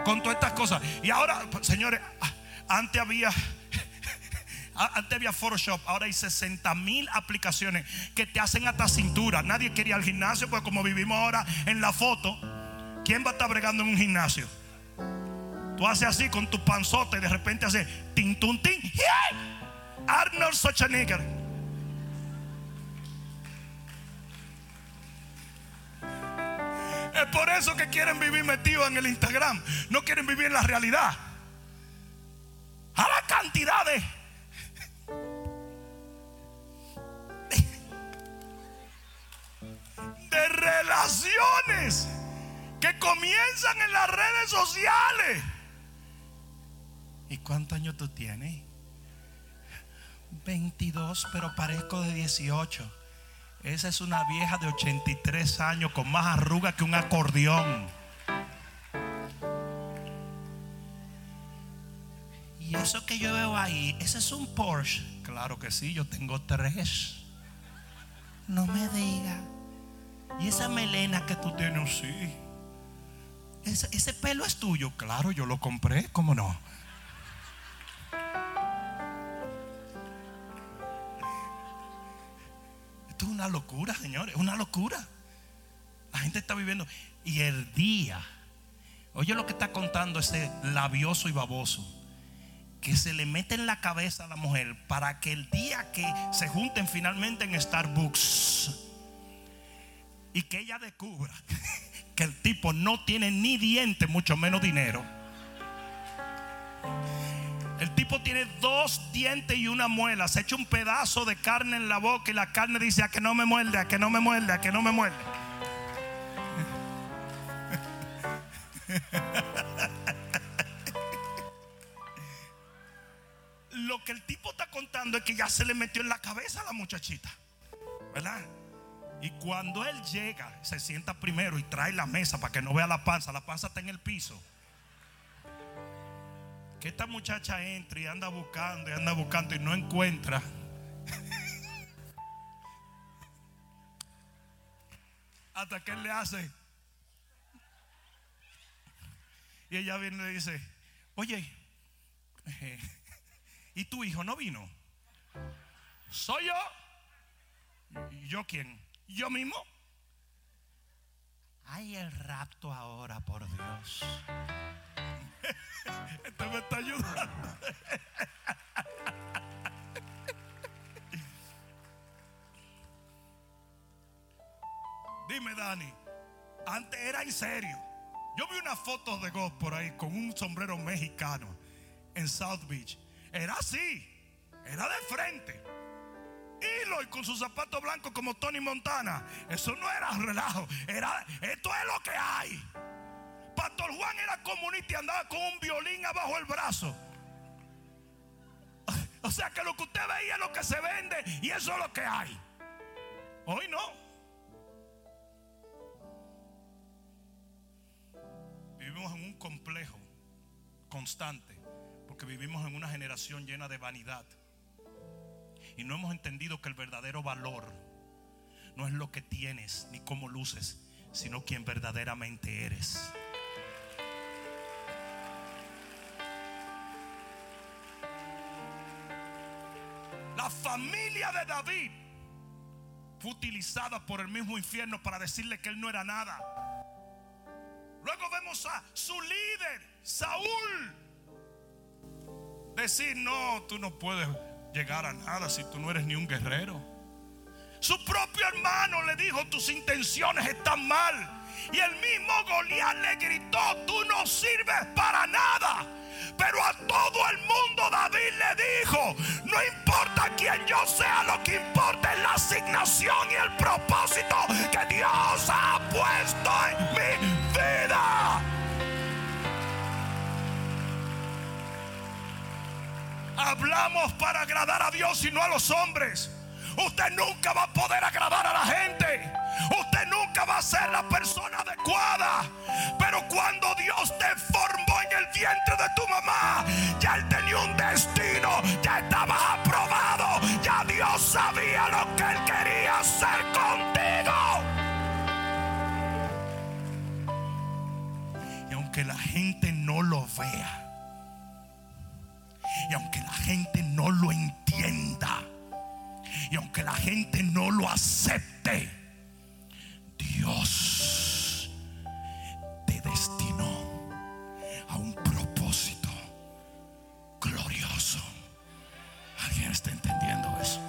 [SPEAKER 2] con todas estas cosas. Y ahora, señores, antes había antes había Photoshop, ahora hay 60 mil aplicaciones que te hacen hasta cintura. Nadie quería al gimnasio, pues como vivimos ahora en la foto, ¿quién va a estar bregando en un gimnasio? Tú haces así con tu panzote y de repente hace tin, tun, tin. Arnold Schwarzenegger. Es por eso que quieren vivir metidos en el Instagram. No quieren vivir en la realidad. A la cantidad de de relaciones que comienzan en las redes sociales. ¿Y cuántos años tú tienes? 22, pero parezco de 18. Esa es una vieja de 83 años con más arruga que un acordeón. Y eso que yo veo ahí, ese es un Porsche. Claro que sí, yo tengo tres. No me diga. Y esa melena que tú tienes, sí. Ese, ese pelo es tuyo. Claro, yo lo compré, ¿cómo no? Una locura, señores, es una locura. La gente está viviendo. Y el día, oye lo que está contando ese labioso y baboso, que se le mete en la cabeza a la mujer para que el día que se junten finalmente en Starbucks y que ella descubra que el tipo no tiene ni diente, mucho menos dinero el tipo tiene dos dientes y una muela. Se echa un pedazo de carne en la boca y la carne dice a que no me muerde, a que no me muerde, a que no me muerde. Lo que el tipo está contando es que ya se le metió en la cabeza a la muchachita. ¿Verdad? Y cuando él llega, se sienta primero y trae la mesa para que no vea la panza. La panza está en el piso que esta muchacha entra y anda buscando y anda buscando y no encuentra. Hasta que él le hace. Y ella viene y le dice, oye, ¿y tu hijo no vino? ¿Soy yo? ¿Yo quién? ¿Yo mismo? Hay el rapto ahora, por Dios. Este me está ayudando. Dime, Dani, antes era en serio. Yo vi una foto de Goff por ahí con un sombrero mexicano en South Beach. Era así, era de frente. Hilo y con sus zapatos blancos como Tony Montana. Eso no era relajo, era esto es lo que hay. Pastor Juan era comunista y andaba con un violín abajo el brazo. O sea que lo que usted veía es lo que se vende y eso es lo que hay. Hoy no. Vivimos en un complejo constante porque vivimos en una generación llena de vanidad. Y no hemos entendido que el verdadero valor no es lo que tienes ni cómo luces, sino quien verdaderamente eres. Familia de David fue utilizada por el mismo infierno para decirle que él no era nada. Luego vemos a su líder, Saúl, decir, no, tú no puedes llegar a nada si tú no eres ni un guerrero. Su propio hermano le dijo, tus intenciones están mal. Y el mismo Goliat le gritó, tú no sirves para nada. Pero a todo el mundo David le dijo, no importa quién yo sea, lo que importa es la asignación y el propósito que Dios ha puesto en mi vida. Hablamos para agradar a Dios y no a los hombres. Usted nunca va a poder agradar a la gente. Usted nunca va a ser la persona adecuada. Pero cuando Dios te formó en el vientre de tu mamá, ya Él tenía un destino, ya estabas aprobado, ya Dios sabía lo que Él quería hacer contigo. Y aunque la gente no lo vea, y aunque la gente no lo entienda, y aunque la gente no lo acepte, Dios te destinó a un propósito glorioso. ¿Alguien está entendiendo eso?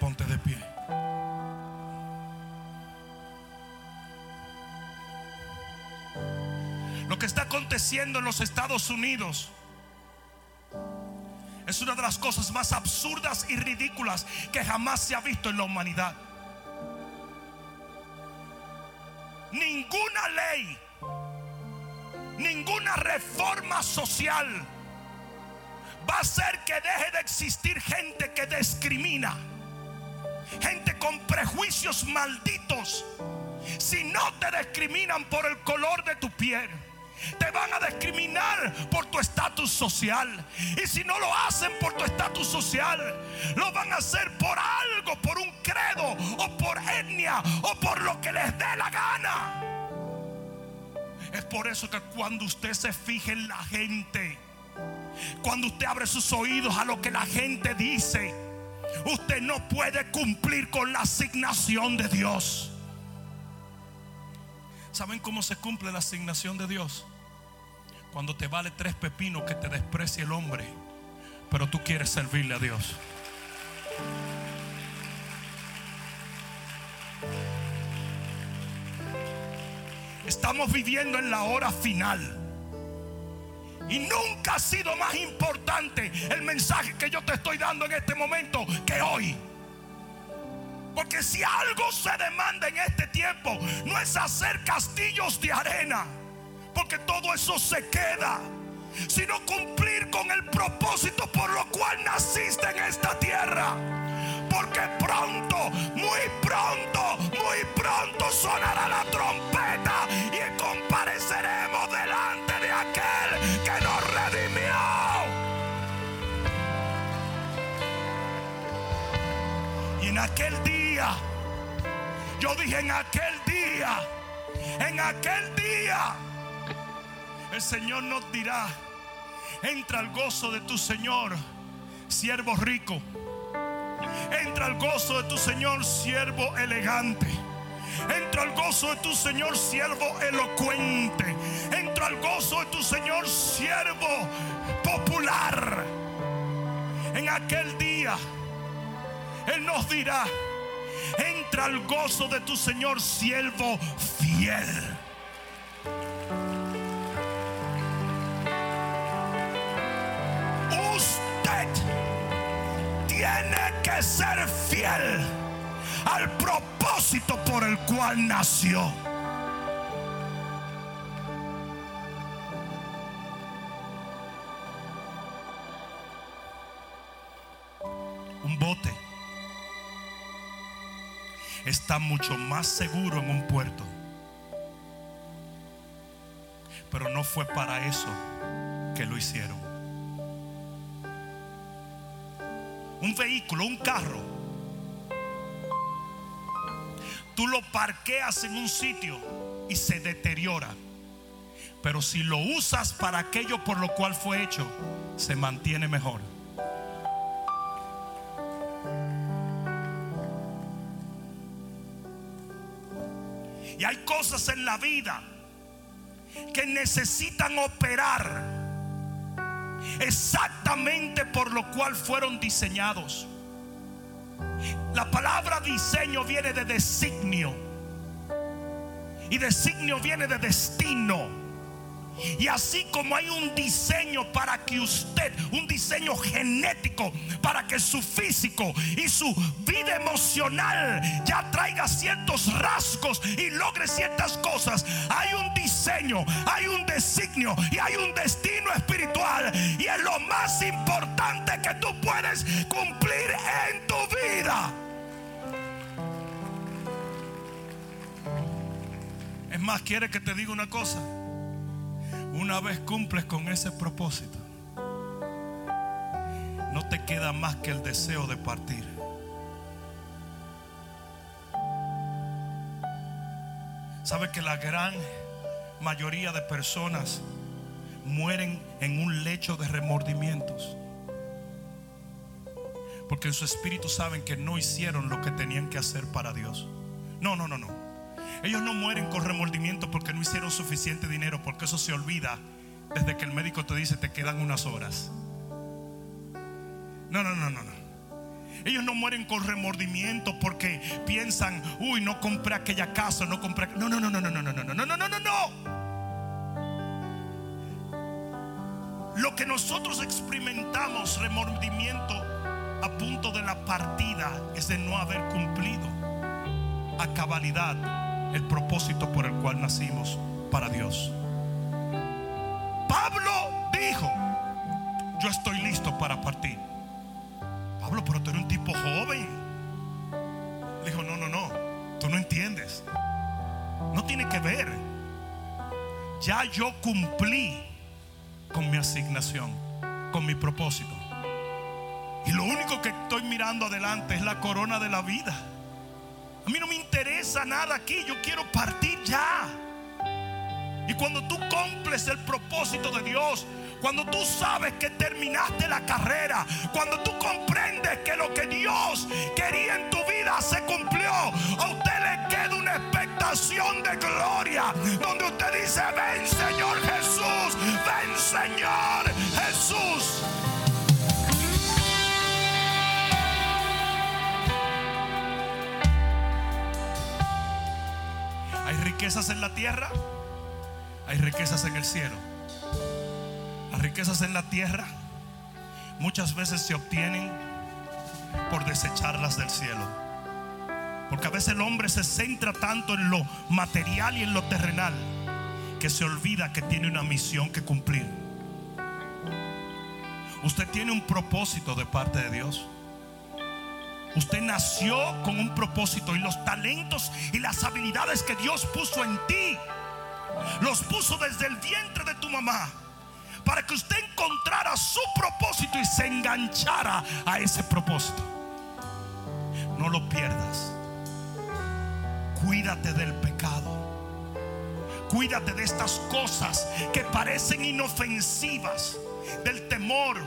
[SPEAKER 2] Ponte de pie. Lo que está aconteciendo en los Estados Unidos es una de las cosas más absurdas y ridículas que jamás se ha visto en la humanidad. Ninguna ley, ninguna reforma social va a hacer que deje de existir gente que discrimina, gente con prejuicios malditos. Si no te discriminan por el color de tu piel te van a discriminar por tu estatus social. Y si no lo hacen por tu estatus social, lo van a hacer por algo, por un credo o por etnia o por lo que les dé la gana. Es por eso que cuando usted se fije en la gente, cuando usted abre sus oídos a lo que la gente dice, usted no puede cumplir con la asignación de Dios. ¿Saben cómo se cumple la asignación de Dios? Cuando te vale tres pepinos que te desprecie el hombre, pero tú quieres servirle a Dios. Estamos viviendo en la hora final. Y nunca ha sido más importante el mensaje que yo te estoy dando en este momento que hoy. Porque si algo se demanda en este tiempo, no es hacer castillos de arena, porque todo eso se queda, sino cumplir con el propósito por lo cual naciste en esta tierra. Porque pronto, muy pronto, muy pronto sonará la trompeta y compareceremos delante de aquel que nos redimió. Y en aquel yo dije en aquel día, en aquel día, el Señor nos dirá, entra al gozo de tu Señor, siervo rico. Entra al gozo de tu Señor, siervo elegante. Entra al gozo de tu Señor, siervo elocuente. Entra al gozo de tu Señor, siervo popular. En aquel día él nos dirá, entra al gozo de tu Señor, siervo fiel. Usted tiene que ser fiel al propósito por el cual nació. Un bote está mucho más seguro en un puerto. Pero no fue para eso que lo hicieron. Un vehículo, un carro. Tú lo parqueas en un sitio y se deteriora. Pero si lo usas para aquello por lo cual fue hecho, se mantiene mejor. Cosas en la vida que necesitan operar exactamente por lo cual fueron diseñados. La palabra diseño viene de designio y designio viene de destino. Y así como hay un diseño para que usted, un diseño genético, para que su físico y su vida emocional ya traiga ciertos rasgos y logre ciertas cosas, hay un diseño, hay un designio y hay un destino espiritual. Y es lo más importante que tú puedes cumplir en tu vida. Es más, quiere que te diga una cosa. Una vez cumples con ese propósito, no te queda más que el deseo de partir. ¿Sabe que la gran mayoría de personas mueren en un lecho de remordimientos? Porque en su espíritu saben que no hicieron lo que tenían que hacer para Dios. No, no, no, no. Ellos no mueren con remordimiento porque no hicieron suficiente dinero, porque eso se olvida desde que el médico te dice te quedan unas horas. No, no, no, no, no. Ellos no mueren con remordimiento porque piensan, uy, no compré aquella casa, no compré. No, no, no, no, no, no, no, no, no, no, no, no, no. Lo que nosotros experimentamos, remordimiento a punto de la partida, es de no haber cumplido a cabalidad el propósito por el cual nacimos para Dios. Pablo dijo, yo estoy listo para partir. Pablo, pero tú eres un tipo joven. Dijo, no, no, no, tú no entiendes. No tiene que ver. Ya yo cumplí con mi asignación, con mi propósito. Y lo único que estoy mirando adelante es la corona de la vida. A mí no me interesa nada aquí, yo quiero partir ya. Y cuando tú cumples el propósito de Dios, cuando tú sabes que terminaste la carrera, cuando tú comprendes que lo que Dios quería en tu vida se cumplió, a usted le queda una expectación de gloria, donde usted dice, ven Señor Jesús, ven Señor Jesús. Riquezas en la tierra, hay riquezas en el cielo. Las riquezas en la tierra muchas veces se obtienen por desecharlas del cielo. Porque a veces el hombre se centra tanto en lo material y en lo terrenal que se olvida que tiene una misión que cumplir. Usted tiene un propósito de parte de Dios. Usted nació con un propósito y los talentos y las habilidades que Dios puso en ti, los puso desde el vientre de tu mamá para que usted encontrara su propósito y se enganchara a ese propósito. No lo pierdas. Cuídate del pecado. Cuídate de estas cosas que parecen inofensivas, del temor,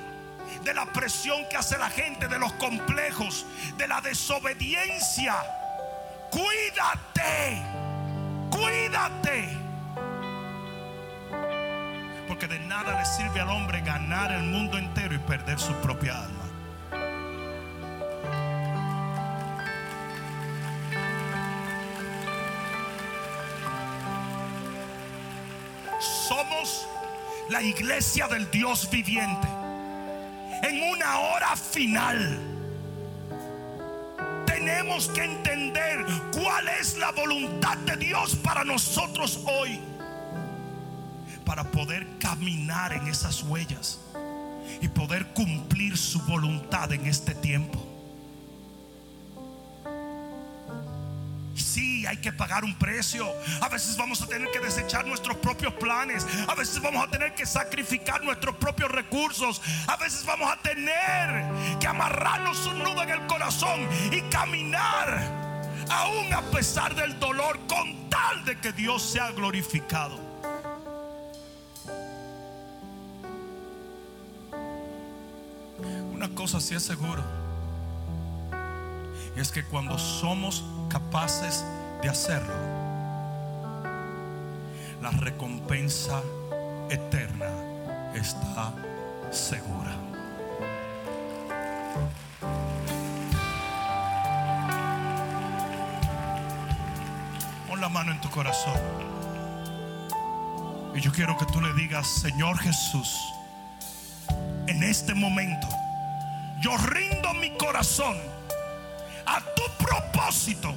[SPEAKER 2] de la presión que hace la gente, de los complejos, de la desobediencia. Cuídate, cuídate. Porque de nada le sirve al hombre ganar el mundo entero y perder su propia alma. Somos la iglesia del Dios viviente. En una hora final tenemos que entender cuál es la voluntad de Dios para nosotros hoy. Para poder caminar en esas huellas y poder cumplir su voluntad en este tiempo. Hay que pagar un precio. A veces vamos a tener que desechar nuestros propios planes. A veces vamos a tener que sacrificar nuestros propios recursos. A veces vamos a tener que amarrarnos un nudo en el corazón y caminar, aún a pesar del dolor, con tal de que Dios sea glorificado. Una cosa sí es seguro. Es que cuando somos capaces de hacerlo, la recompensa eterna está segura. Pon la mano en tu corazón. Y yo quiero que tú le digas, Señor Jesús, en este momento, yo rindo mi corazón a tu propósito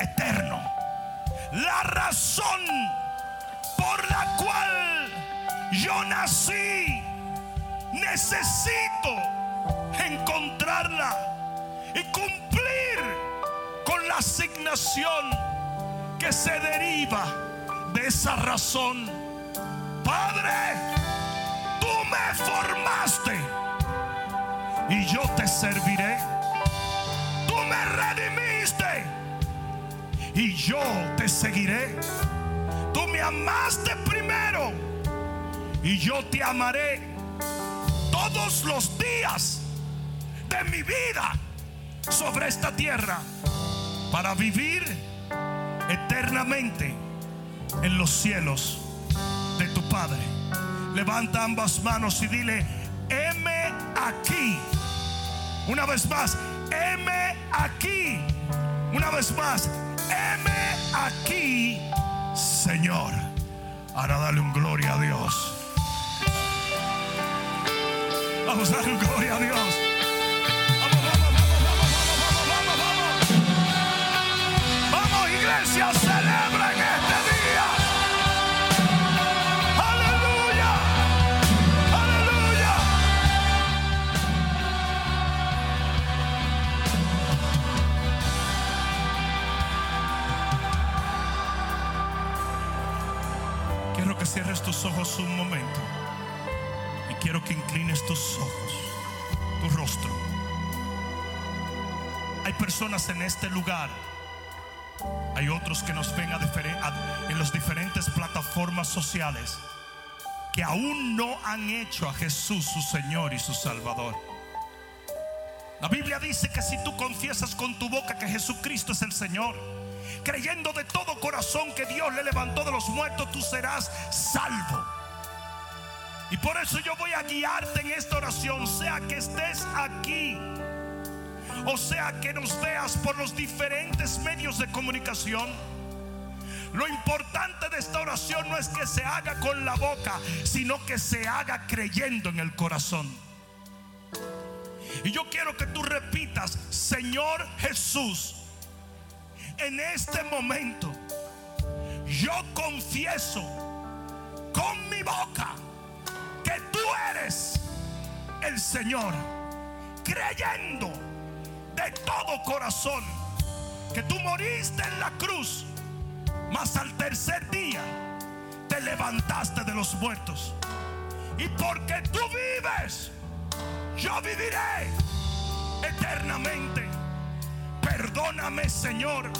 [SPEAKER 2] eterno. La razón por la cual yo nací, necesito encontrarla y cumplir con la asignación que se deriva de esa razón. Padre, tú me formaste y yo te serviré. Y yo te seguiré. Tú me amaste primero y yo te amaré todos los días de mi vida sobre esta tierra para vivir eternamente en los cielos de tu Padre. Levanta ambas manos y dile, heme aquí. Una vez más, heme aquí. Una vez más, heme aquí, Señor. Ahora dale un gloria a Dios. Vamos a darle un gloria a Dios. Vamos, vamos, vamos, vamos, vamos, vamos, vamos. Vamos, iglesia, un momento. Y quiero que inclines tus ojos, tu rostro. Hay personas en este lugar. Hay otros que nos ven en las diferentes plataformas sociales que aún no han hecho a Jesús su Señor y su Salvador. La Biblia dice que si tú confiesas con tu boca que Jesucristo es el Señor, creyendo de todo corazón que Dios le levantó de los muertos, tú serás salvo. Y por eso yo voy a guiarte en esta oración, sea que estés aquí, o sea que nos veas por los diferentes medios de comunicación. Lo importante de esta oración no es que se haga con la boca, sino que se haga creyendo en el corazón. Y yo quiero que tú repitas, Señor Jesús, en este momento yo confieso con mi boca el Señor, creyendo de todo corazón que tú moriste en la cruz, mas al tercer día te levantaste de los muertos. Y porque tú vives, yo viviré eternamente. Perdóname, Señor.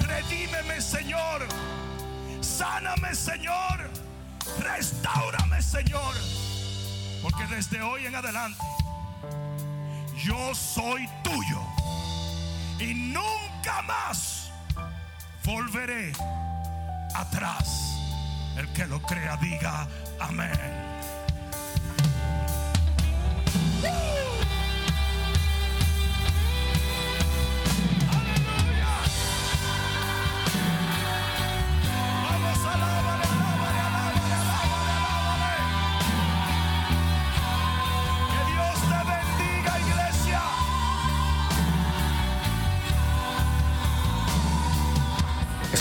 [SPEAKER 2] Redímeme, Señor. Sáname, Señor. Restaurame, Señor. Porque desde hoy en adelante yo soy tuyo. Y nunca más volveré atrás. El que lo crea diga amén.